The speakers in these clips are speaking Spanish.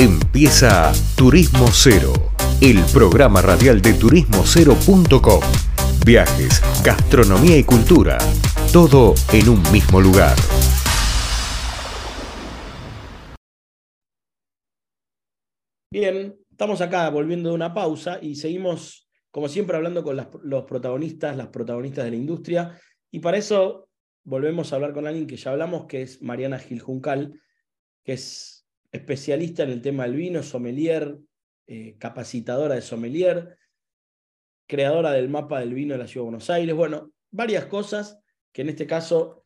Empieza Turismo Cero, el programa radial de turismocero.com. Viajes, gastronomía y cultura, todo en un mismo lugar. Bien, estamos acá volviendo de una pausa y seguimos, como siempre, hablando con los protagonistas, las protagonistas de la industria. Y para eso volvemos a hablar con alguien que ya hablamos, que es Mariana Gil Juncal, que es especialista en el tema del vino, sommelier, eh, capacitadora de sommelier, creadora del mapa del vino de la Ciudad de Buenos Aires. Bueno, varias cosas que en este caso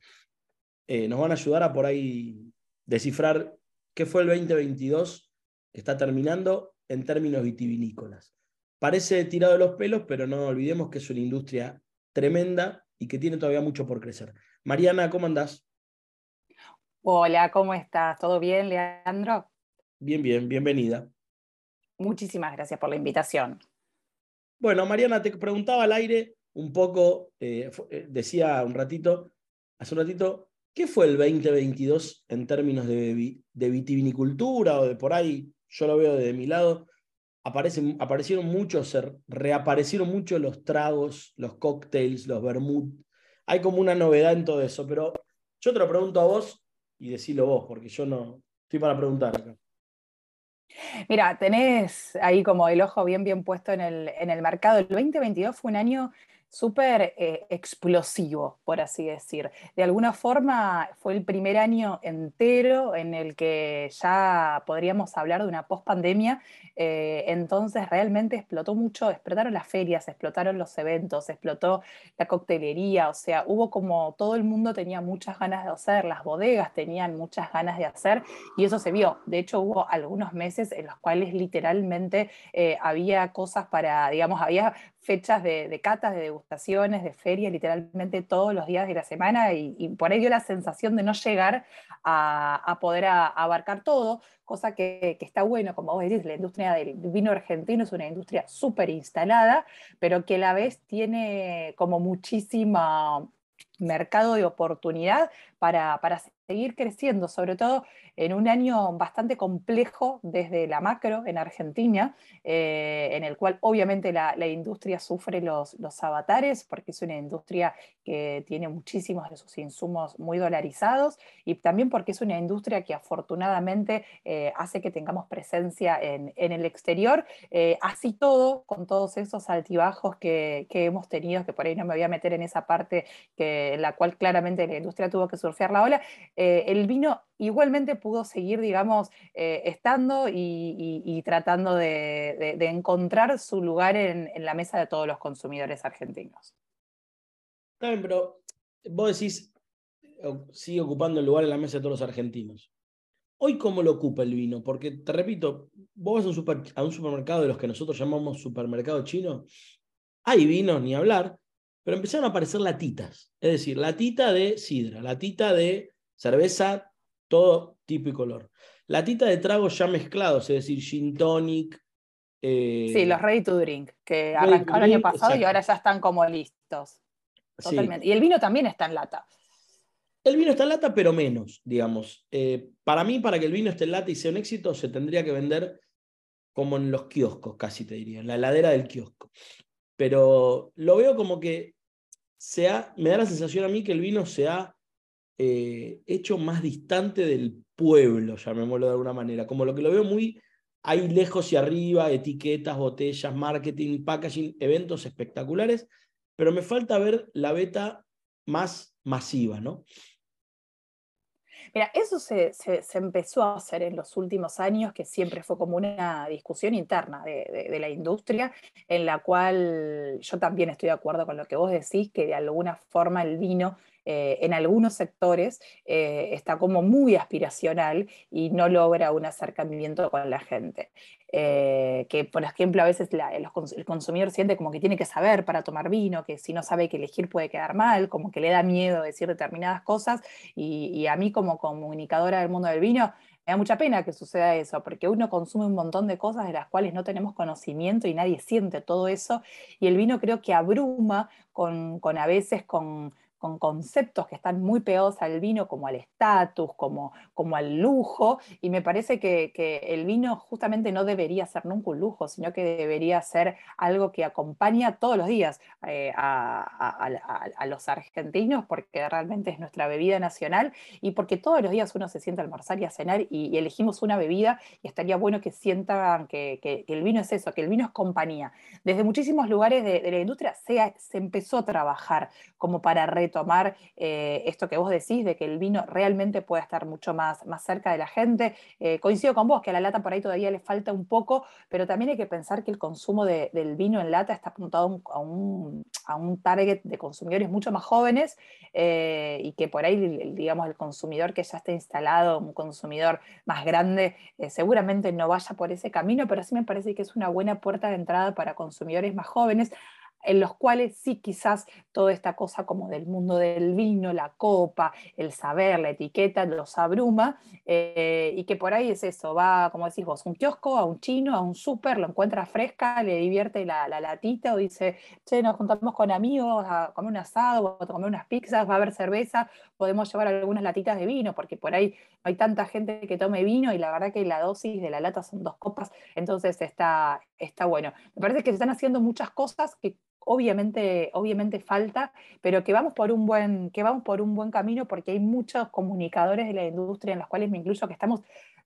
eh, nos van a ayudar a por ahí descifrar qué fue el 2022 que está terminando en términos vitivinícolas. Parece tirado de los pelos, pero no olvidemos que es una industria tremenda y que tiene todavía mucho por crecer. Mariana, ¿cómo andás? Hola, ¿cómo estás? ¿Todo bien, Leandro? Bien, bien, bienvenida. Muchísimas gracias por la invitación. Bueno, Mariana, te preguntaba al aire un poco, eh, eh, decía un ratito, hace un ratito, ¿qué fue el 2022 en términos de, vitivinicultura o de por ahí? Yo lo veo desde mi lado. Aparecen, aparecieron muchos, reaparecieron muchos los tragos, los cócteles, los vermouth. Hay como una novedad en todo eso, pero yo te lo pregunto a vos, y decilo vos, porque yo no estoy para preguntar acá. Mira, tenés ahí como el ojo bien, bien puesto en el, en el mercado. El 2022 fue un año súper eh, explosivo, por así decir. De alguna forma fue el primer año entero en el que ya podríamos hablar de una post-pandemia, eh, entonces realmente explotó mucho, explotaron las ferias, explotaron los eventos, explotó la coctelería, o sea, hubo como todo el mundo tenía muchas ganas de hacer, las bodegas tenían muchas ganas de hacer y eso se vio. De hecho, hubo algunos meses en los cuales literalmente eh, había cosas para, digamos, había fechas de, catas, de degustaciones, de ferias, literalmente todos los días de la semana y, por ello la sensación de no llegar a, poder abarcar todo, cosa que, está bueno, como vos decís, la industria del vino argentino es una industria súper instalada, pero que a la vez tiene como muchísima mercado de oportunidad para, para seguir creciendo, sobre todo en un año bastante complejo desde la macro en Argentina, eh, en el cual obviamente la, industria sufre los, los, avatares, porque es una industria que tiene muchísimos de sus insumos muy dolarizados y también porque es una industria que afortunadamente eh, hace que tengamos presencia en, el exterior. Eh, así todo, con todos esos altibajos que, hemos tenido, que por ahí no me voy a meter en esa parte que, en la cual claramente la industria tuvo que surfear la ola, el vino igualmente pudo seguir, digamos, eh, estando y, tratando de, encontrar su lugar en, la mesa de todos los consumidores argentinos. Bien, pero vos decís, sigue ocupando el lugar en la mesa de todos los argentinos. Hoy, ¿cómo lo ocupa el vino? Porque, te repito, vos vas a un, supermercado de los que nosotros llamamos supermercado chino, hay vinos, ni hablar, pero empezaron a aparecer latitas. Es decir, latita de sidra, latita de cerveza todo tipo y color. Latita de tragos ya mezclados, es decir, gin tonic. Eh, sí, los ready to drink, que arrancaron el año pasado y ahora ya están como listos. Totalmente. Y el vino también está en lata. El vino está en lata, pero menos, digamos. Eh, para mí, para que el vino esté en lata y sea un éxito, se tendría que vender como en los kioscos, casi te diría, en la heladera del kiosco. Pero lo veo como que me da la sensación a mí que el vino se ha eh, hecho más distante del pueblo, llamémoslo de alguna manera, como lo que lo veo muy ahí lejos y arriba, etiquetas, botellas, marketing, packaging, eventos espectaculares, pero me falta ver la beta más masiva, ¿no? Mira, eso se, empezó a hacer en los últimos años, que siempre fue como una discusión interna de, la industria, en la cual yo también estoy de acuerdo con lo que vos decís, que de alguna forma el vino eh, en algunos sectores eh, está como muy aspiracional y no logra un acercamiento con la gente. Eh, que, por ejemplo, a veces el consumidor siente como que tiene que saber para tomar vino, que si no sabe que elegir puede quedar mal, como que le da miedo decir determinadas cosas, y, a mí como comunicadora del mundo del vino, me da mucha pena que suceda eso, porque uno consume un montón de cosas de las cuales no tenemos conocimiento y nadie siente todo eso, y el vino creo que abruma con a veces con, con conceptos que están muy pegados al vino, como al estatus, como, como al lujo, y me parece que, el vino justamente no debería ser nunca un lujo, sino que debería ser algo que acompaña todos los días eh, a, los argentinos, porque realmente es nuestra bebida nacional y porque todos los días uno se sienta a almorzar y a cenar y, elegimos una bebida y estaría bueno que sientan que, el vino es eso, que el vino es compañía. Desde muchísimos lugares de, la industria se, se empezó a trabajar como para eh, esto que vos decís, de que el vino realmente puede estar mucho más, más cerca de la gente. Eh, coincido con vos que a la lata por ahí todavía le falta un poco, pero también hay que pensar que el consumo del vino en lata está apuntado a un, a un target de consumidores mucho más jóvenes eh, y que por ahí, digamos, el consumidor que ya está instalado, un consumidor más grande, seguramente no vaya por ese camino, pero sí me parece que es una buena puerta de entrada para consumidores más jóvenes en los cuales sí quizás toda esta cosa como del mundo del vino, la copa, el saber, la etiqueta, los abruma, eh, y que por ahí es eso, va, como decís vos, un kiosco, a un chino, a un súper, lo encuentra fresca, le divierte la, latita o dice, che, nos juntamos con amigos a comer un asado o a comer unas pizzas, va a haber cerveza, podemos llevar algunas latitas de vino, porque por ahí hay tanta gente que tome vino y la verdad que la dosis de la lata son dos copas, entonces está, está bueno. Me parece que se están haciendo muchas cosas que obviamente, obviamente falta, pero que vamos, por un buen, que vamos por un buen camino porque hay muchos comunicadores de la industria, en los cuales me que estamos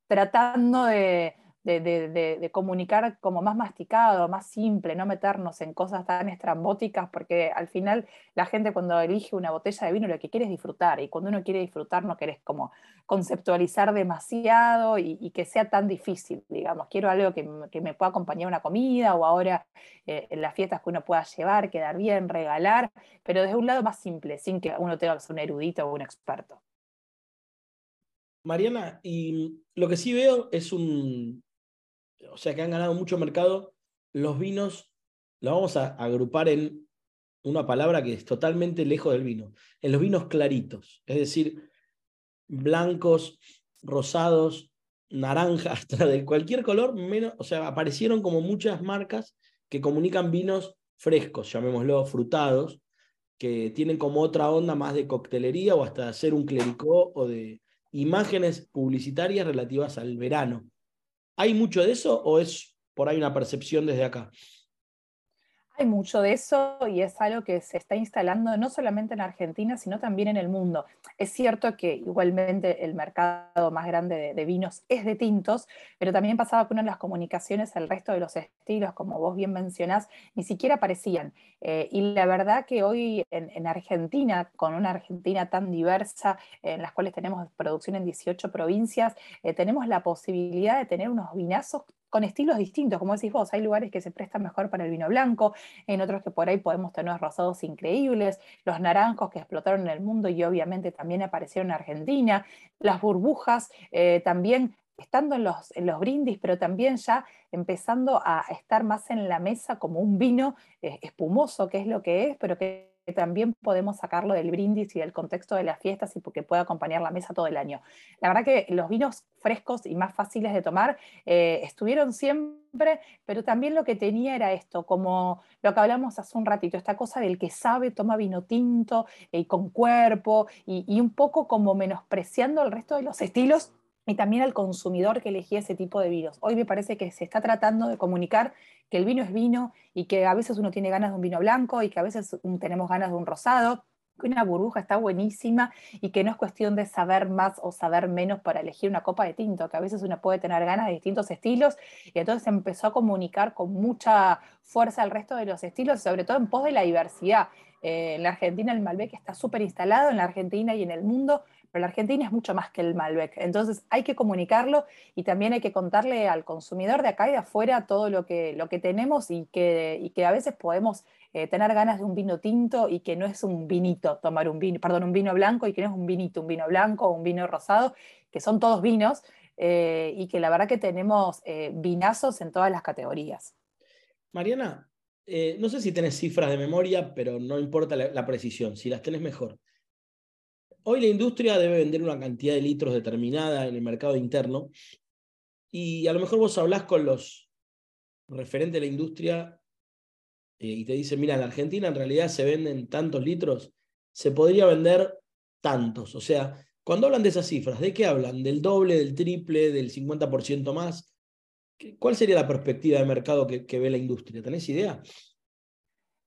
tratando de, de, comunicar como más masticado, más simple, no meternos en cosas tan estrambóticas, porque al final la gente cuando elige una botella de vino lo que quiere es disfrutar, y cuando uno quiere disfrutar no querés como conceptualizar demasiado y, que sea tan difícil, digamos, quiero algo que, me pueda acompañar una comida o ahora eh, en las fiestas que uno pueda llevar, quedar bien, regalar, pero desde un lado más simple, sin que uno tenga que ser un erudito o un experto. Mariana, y lo que sí veo es un, o sea que han ganado mucho mercado, los vinos, lo vamos a agrupar en una palabra que es totalmente lejos del vino, en los vinos claritos, es decir, blancos, rosados, naranja, hasta de cualquier color, menos, o sea, aparecieron como muchas marcas que comunican vinos frescos, llamémoslo frutados, que tienen como otra onda más de coctelería o hasta hacer un clericó o de imágenes publicitarias relativas al verano. ¿Hay mucho de eso o es por ahí una percepción desde acá? Hay mucho de eso y es algo que se está instalando no solamente en Argentina, sino también en el mundo. Es cierto que igualmente el mercado más grande de, vinos es de tintos, pero también pasaba que una de las comunicaciones, el resto de los estilos, como vos bien mencionás, ni siquiera aparecían. Eh, y la verdad que hoy en, Argentina, con una Argentina tan diversa, en las cuales tenemos producción en 18 provincias, eh, tenemos la posibilidad de tener unos vinazos con estilos distintos, como decís vos, hay lugares que se prestan mejor para el vino blanco, en otros que por ahí podemos tener rosados increíbles, los naranjos que explotaron en el mundo y obviamente también aparecieron en Argentina, las burbujas eh, también estando en los, en los brindis, pero también ya empezando a estar más en la mesa como un vino eh, espumoso, que es lo que es, pero que también podemos sacarlo del brindis y del contexto de las fiestas y porque puede acompañar la mesa todo el año. La verdad que los vinos frescos y más fáciles de tomar eh, estuvieron siempre, pero también lo que tenía era esto, como lo que hablamos hace un ratito, esta cosa del que sabe toma vino tinto y con cuerpo y, y un poco como menospreciando el resto de los estilos y también al consumidor que elegía ese tipo de vinos. Hoy me parece que se está tratando de comunicar que el vino es vino y que a veces uno tiene ganas de un vino blanco y que a veces tenemos ganas de un rosado, que una burbuja está buenísima y que no es cuestión de saber más o saber menos para elegir una copa de tinto, que a veces uno puede tener ganas de distintos estilos y entonces empezó a comunicar con mucha fuerza al resto de los estilos, sobre todo en pos de la diversidad. Eh, en la Argentina el Malbec está súper instalado, en la Argentina y en el mundo pero la Argentina es mucho más que el Malbec. Entonces hay que comunicarlo y también hay que contarle al consumidor de acá y de afuera todo lo que, lo que tenemos y que, y que a veces podemos eh, tener ganas de un vino tinto y que no es un vinito tomar un vino, perdón, un vino blanco y que no es un vinito, un vino blanco o un vino rosado, que son todos vinos eh, y que la verdad que tenemos vinazos en todas las categorías. Mariana, no sé si tenés cifras de memoria, pero no importa la, la precisión, si las tenés mejor. Hoy la industria debe vender una cantidad de litros determinada en el mercado interno y a lo mejor vos hablás con los referentes de la industria eh, y te dicen, mira, en la Argentina en realidad se venden tantos litros, se podría vender tantos. O sea, cuando hablan de esas cifras, ¿de qué hablan? ¿Del doble, del triple, del 50% más? ¿Cuál sería la perspectiva de mercado que, ve la industria? ¿Tenés idea?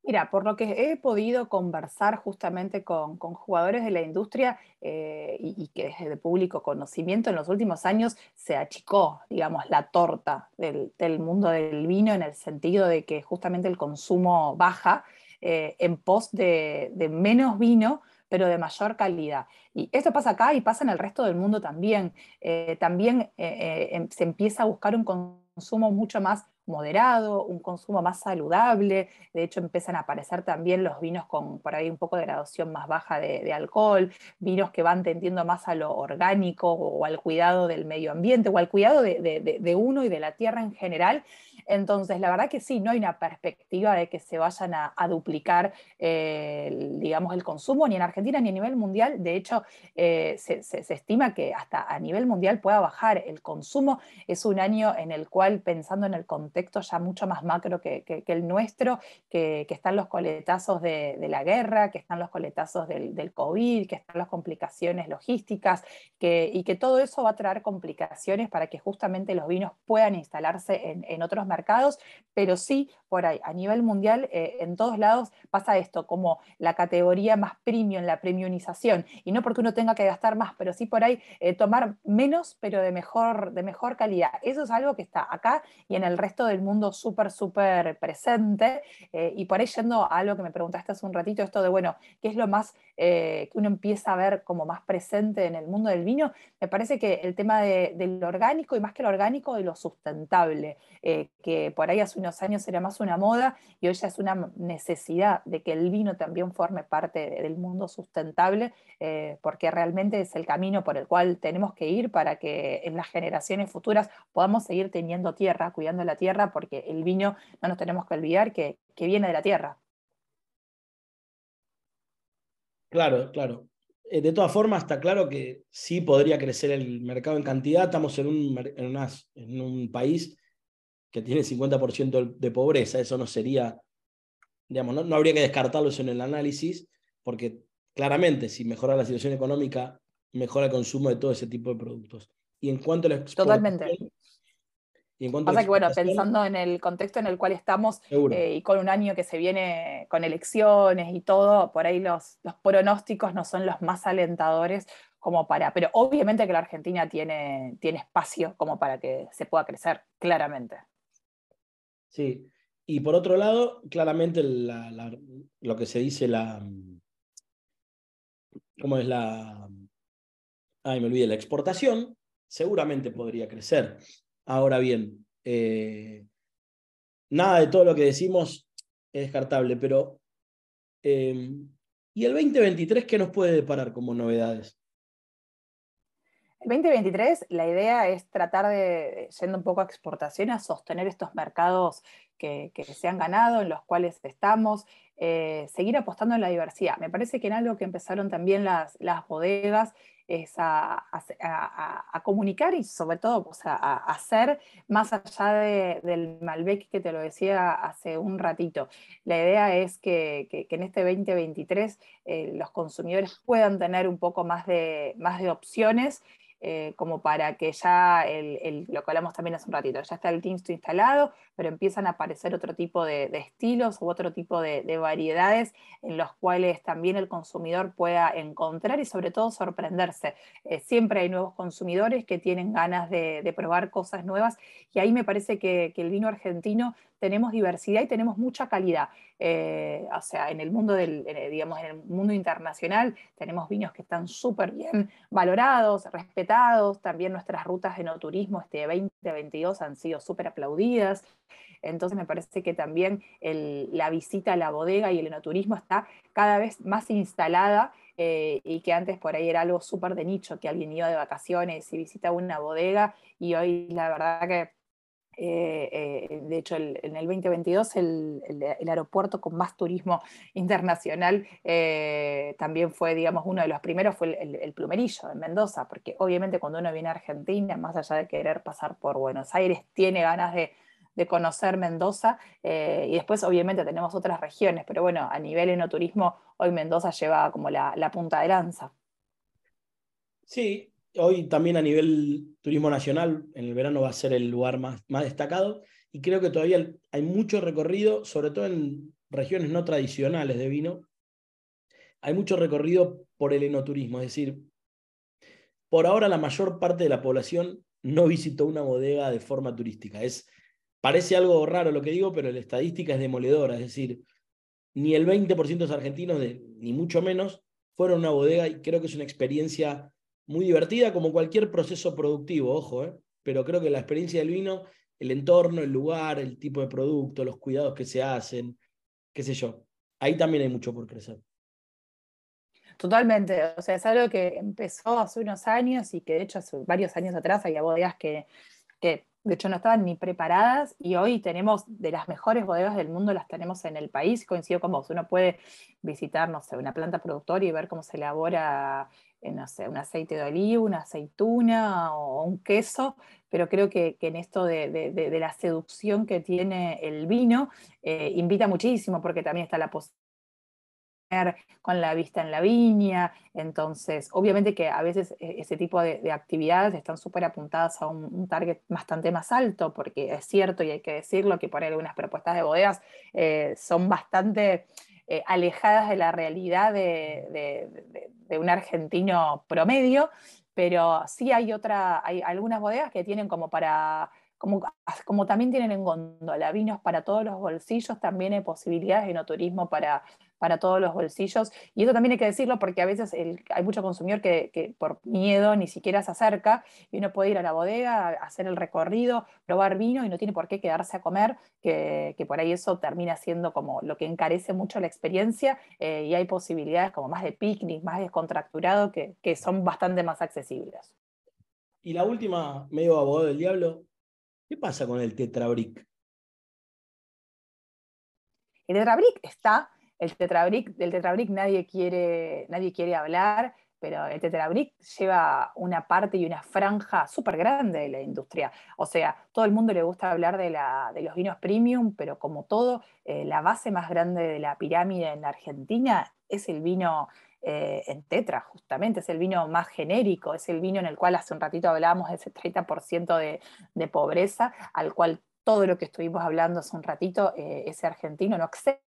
Mira, por lo que he podido conversar justamente con, jugadores de la industria eh, y, que desde de público conocimiento en los últimos años se achicó, digamos, la torta del, mundo del vino en el sentido de que justamente el consumo baja eh, en pos de, menos vino, pero de mayor calidad. Y esto pasa acá y pasa en el resto del mundo también. Eh, también em, se empieza a buscar un consumo mucho más moderado, un consumo más saludable. De hecho, empiezan a aparecer también los vinos con por ahí un poco de graduación más baja de, alcohol, vinos que van tendiendo más a lo orgánico o, al cuidado del medio ambiente o al cuidado de, uno y de la tierra en general. Entonces, la verdad que sí, no hay una perspectiva de que se vayan a, duplicar, eh, digamos, el consumo ni en Argentina ni a nivel mundial. De hecho, eh, se, estima que hasta a nivel mundial pueda bajar el consumo. Es un año en el cual, pensando en el contexto ya mucho más macro que, el nuestro, que, están los coletazos de, la guerra, que están los coletazos del, COVID, que están las complicaciones logísticas, y que todo eso va a traer complicaciones para que justamente los vinos puedan instalarse en, en otros mercados pero sí por ahí, a nivel mundial, eh, en todos lados pasa esto, como la categoría más premium, la premiumización, y no porque uno tenga que gastar más, pero sí por ahí eh, tomar menos, pero de mejor, de mejor calidad. Eso es algo que está acá y en el resto del mundo súper, súper presente, eh, y por ahí yendo a algo que me preguntaste hace un ratito, esto de, bueno, ¿qué es lo más que uno empieza a ver como más presente en el mundo del vino? Me parece que el tema de, del orgánico, y más que lo orgánico, de lo sustentable, que por ahí hace unos años era más una moda y hoy ya es una necesidad de que el vino también forme parte del mundo sustentable, eh, porque realmente es el camino por el cual tenemos que ir para que en las generaciones futuras podamos seguir teniendo tierra, cuidando la tierra, porque el vino no nos tenemos que olvidar que, viene de la tierra. Claro, claro. Eh, de todas formas, está claro que sí podría crecer el mercado en cantidad. Estamos en un, en un país que tiene 50% de pobreza, eso no sería, digamos, no, habría que descartarlo eso en el análisis, porque claramente si mejora la situación económica, mejora el consumo de todo ese tipo de productos. Y en cuanto a la Totalmente. Y en cuanto Pasa que, bueno, pensando en el contexto en el cual estamos eh, y con un año que se viene con elecciones y todo, por ahí los, los pronósticos no son los más alentadores como para, pero obviamente que la Argentina tiene, tiene espacio como para que se pueda crecer, claramente. Sí. Y por otro lado, claramente lo que se dice la. ¿Cómo es la.? Ay, me olvidé, la exportación seguramente podría crecer. Ahora bien, eh, nada de todo lo que decimos es descartable, pero. Eh, ¿Y el 2023 qué nos puede deparar como novedades? El 2023, la idea es tratar de, yendo un poco a exportación, a sostener estos mercados que, se han ganado, en los cuales estamos, eh, seguir apostando en la diversidad. Me parece que en algo que empezaron también las, bodegas es a, comunicar y sobre todo pues, a, hacer más allá del Malbec que te lo decía hace un ratito. La idea es que, en este 2023 eh, los consumidores puedan tener un poco más de, más de opciones eh, como para que ya, el, lo que hablamos también hace un ratito, ya está el Tinsto instalado, pero empiezan a aparecer otro tipo de, estilos u otro tipo de, variedades en los cuales también el consumidor pueda encontrar y sobre todo sorprenderse. Eh, siempre hay nuevos consumidores que tienen ganas de, probar cosas nuevas y ahí me parece que, que el vino argentino tenemos diversidad y tenemos mucha calidad. Eh, o sea, en el mundo del, digamos, en el mundo internacional tenemos vinos que están súper bien valorados, respetados. También nuestras rutas de no turismo este 2022 han sido súper aplaudidas. Entonces me parece que también la visita a la bodega y el enoturismo está cada vez más instalada eh, y que antes por ahí era algo súper de nicho, que alguien iba de vacaciones y visita una bodega y hoy la verdad que eh, eh, de hecho, en el 2022 el, aeropuerto con más turismo internacional eh, también fue, digamos, uno de los primeros, fue el, Plumerillo en Mendoza, porque obviamente cuando uno viene a Argentina, más allá de querer pasar por Buenos Aires, tiene ganas de, conocer Mendoza. Y después, obviamente, tenemos otras regiones, pero bueno, a nivel enoturismo, hoy Mendoza lleva como la, punta de lanza. Sí, hoy también a nivel turismo nacional, en el verano va a ser el lugar más, más destacado. Y creo que todavía hay mucho recorrido, sobre todo en regiones no tradicionales de vino. Hay mucho recorrido por el enoturismo, es decir, por ahora la mayor parte de la población no visitó una bodega de forma turística. Es, parece algo raro lo que digo, pero la estadística es demoledora. Es decir, ni el 20% de los argentinos, ni mucho menos, fueron a una bodega y creo que es una experiencia muy divertida, como cualquier proceso productivo, ojo, ¿eh? pero creo que la experiencia del vino, el entorno, el lugar, el tipo de producto, los cuidados que se hacen, qué sé yo, ahí también hay mucho por crecer. Totalmente, o sea, es algo que empezó hace unos años y que de hecho hace varios años atrás había bodegas que, que de hecho no estaban ni preparadas y hoy tenemos de las mejores bodegas del mundo, las tenemos en el país, coincido con vos, uno puede visitar, no sé, una planta productora y ver cómo se elabora, no sé, un aceite de oliva, una aceituna o un queso, pero creo que, en esto de, la seducción que tiene el vino, eh, invita muchísimo porque también está la posibilidad con la vista en la viña. Entonces, obviamente que a veces eh, ese tipo de, actividades están súper apuntadas a un, target bastante más alto, porque es cierto y hay que decirlo que por ahí algunas propuestas de bodegas eh, son bastante eh, alejadas de la realidad de, un argentino promedio, pero sí hay, otra, hay algunas bodegas que tienen como para como, como, también tienen en góndola vinos para todos los bolsillos, también hay posibilidades de no turismo para, para todos los bolsillos. Y eso también hay que decirlo porque a veces hay mucho consumidor que, por miedo ni siquiera se acerca y uno puede ir a la bodega, hacer el recorrido, probar vino y no tiene por qué quedarse a comer, que, por ahí eso termina siendo como lo que encarece mucho la experiencia eh, y hay posibilidades como más de picnic, más descontracturado, que, que son bastante más accesibles. Y la última, medio abogado del diablo, ¿qué pasa con el tetrabric? El tetrabric está el tetrabric, del tetrabric nadie quiere, nadie quiere hablar, pero el tetrabric lleva una parte y una franja súper grande de la industria. O sea, todo el mundo le gusta hablar de, la, de los vinos premium, pero como todo, eh, la base más grande de la pirámide en Argentina es el vino eh, en tetra, justamente, es el vino más genérico, es el vino en el cual hace un ratito hablábamos de ese 30% de, de pobreza, al cual todo lo que estuvimos hablando hace un ratito, eh, ese argentino no accede.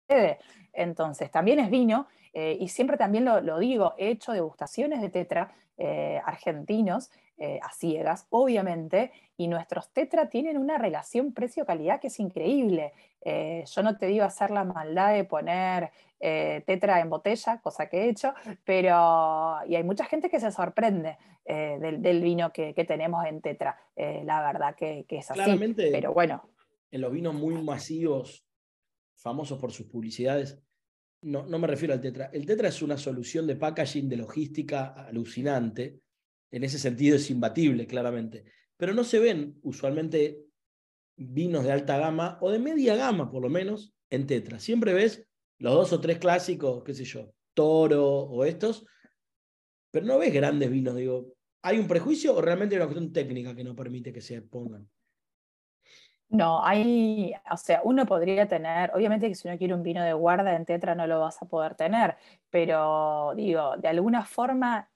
Entonces, también es vino, eh, y siempre también lo, digo, he hecho degustaciones de tetra eh, argentinos a ciegas, obviamente, y nuestros tetra tienen una relación precio-calidad que es increíble. yo no te digo hacer la maldad de poner tetra en botella, cosa que he hecho, pero y hay mucha gente que se sorprende del, vino que, tenemos en tetra. la verdad que, es así. Claramente, pero bueno en los vinos muy masivos, famosos por sus publicidades, no, no me refiero al Tetra. El Tetra es una solución de packaging, de logística alucinante. En ese sentido es imbatible, claramente. Pero no se ven usualmente vinos de alta gama o de media gama, por lo menos, en Tetra. Siempre ves los dos o tres clásicos, qué sé yo, Toro o estos, pero no ves grandes vinos. Digo, ¿hay un prejuicio o realmente hay una cuestión técnica que no permite que se pongan? No, hay, o sea, uno podría tener, obviamente que si uno quiere un vino de guarda en tetra no lo vas a poder tener, pero digo, de alguna forma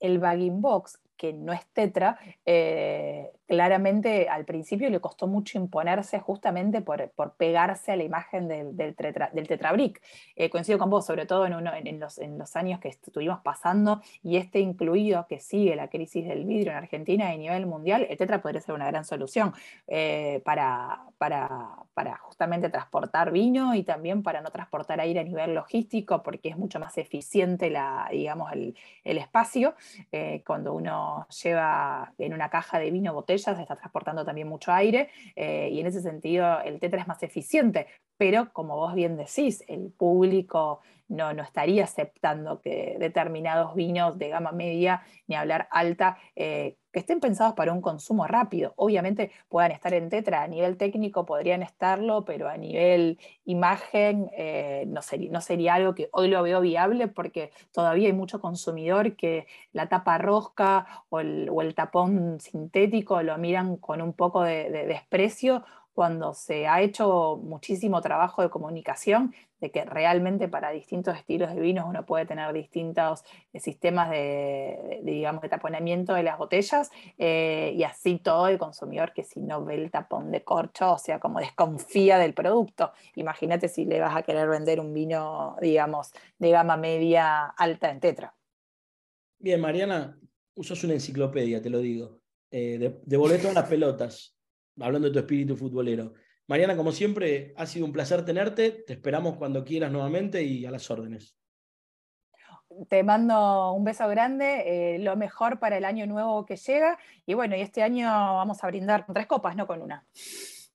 el bagging box, que no es tetra, eh, claramente al principio le costó mucho imponerse justamente por, por pegarse a la imagen del, del, del tetrabric. Eh, coincido con vos, sobre todo en, uno, en, los, en, los, años que estuvimos pasando y este incluido que sigue la crisis del vidrio en Argentina y a nivel mundial, el tetra podría ser una gran solución eh, para, para, para, justamente transportar vino y también para no transportar aire a nivel logístico porque es mucho más eficiente la, digamos, el, el espacio. Eh, cuando uno lleva en una caja de vino botella, se está transportando también mucho aire eh, y en ese sentido el tetra es más eficiente, pero como vos bien decís, el público no, no estaría aceptando que determinados vinos de gama media, ni hablar alta, eh, que estén pensados para un consumo rápido. Obviamente puedan estar en tetra, a nivel técnico podrían estarlo, pero a nivel imagen eh, no, sería, no sería algo que hoy lo veo viable porque todavía hay mucho consumidor que la tapa rosca o el, tapón sintético lo miran con un poco de desprecio cuando se ha hecho muchísimo trabajo de comunicación, de que realmente para distintos estilos de vinos uno puede tener distintos eh, sistemas de, digamos, de taponamiento de las botellas, eh, y así todo el consumidor que si no ve el tapón de corcho, o sea, como desconfía del producto. Imagínate si le vas a querer vender un vino, digamos, de gama media alta en tetra. Bien, Mariana, usas una enciclopedia, te lo digo. Eh, devolvé todas las pelotas hablando de tu espíritu futbolero. Mariana, como siempre, ha sido un placer tenerte. Te esperamos cuando quieras nuevamente y a las órdenes. Te mando un beso grande, eh, lo mejor para el año nuevo que llega. Y bueno, y este año vamos a brindar con tres copas, no con una.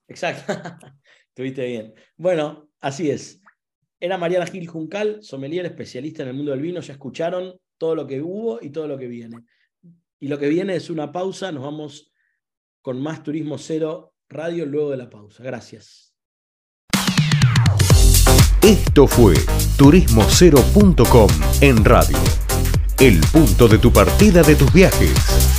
Exacto, estuviste bien. Bueno, así es. Era Mariana Gil Juncal, sommelier especialista en el mundo del vino. Ya escucharon todo lo que hubo y todo lo que viene. Y lo que viene es una pausa. Nos vamos con más Turismo Cero Radio luego de la pausa. Gracias. Esto fue turismocero.com en radio. El punto de tu partida de tus viajes.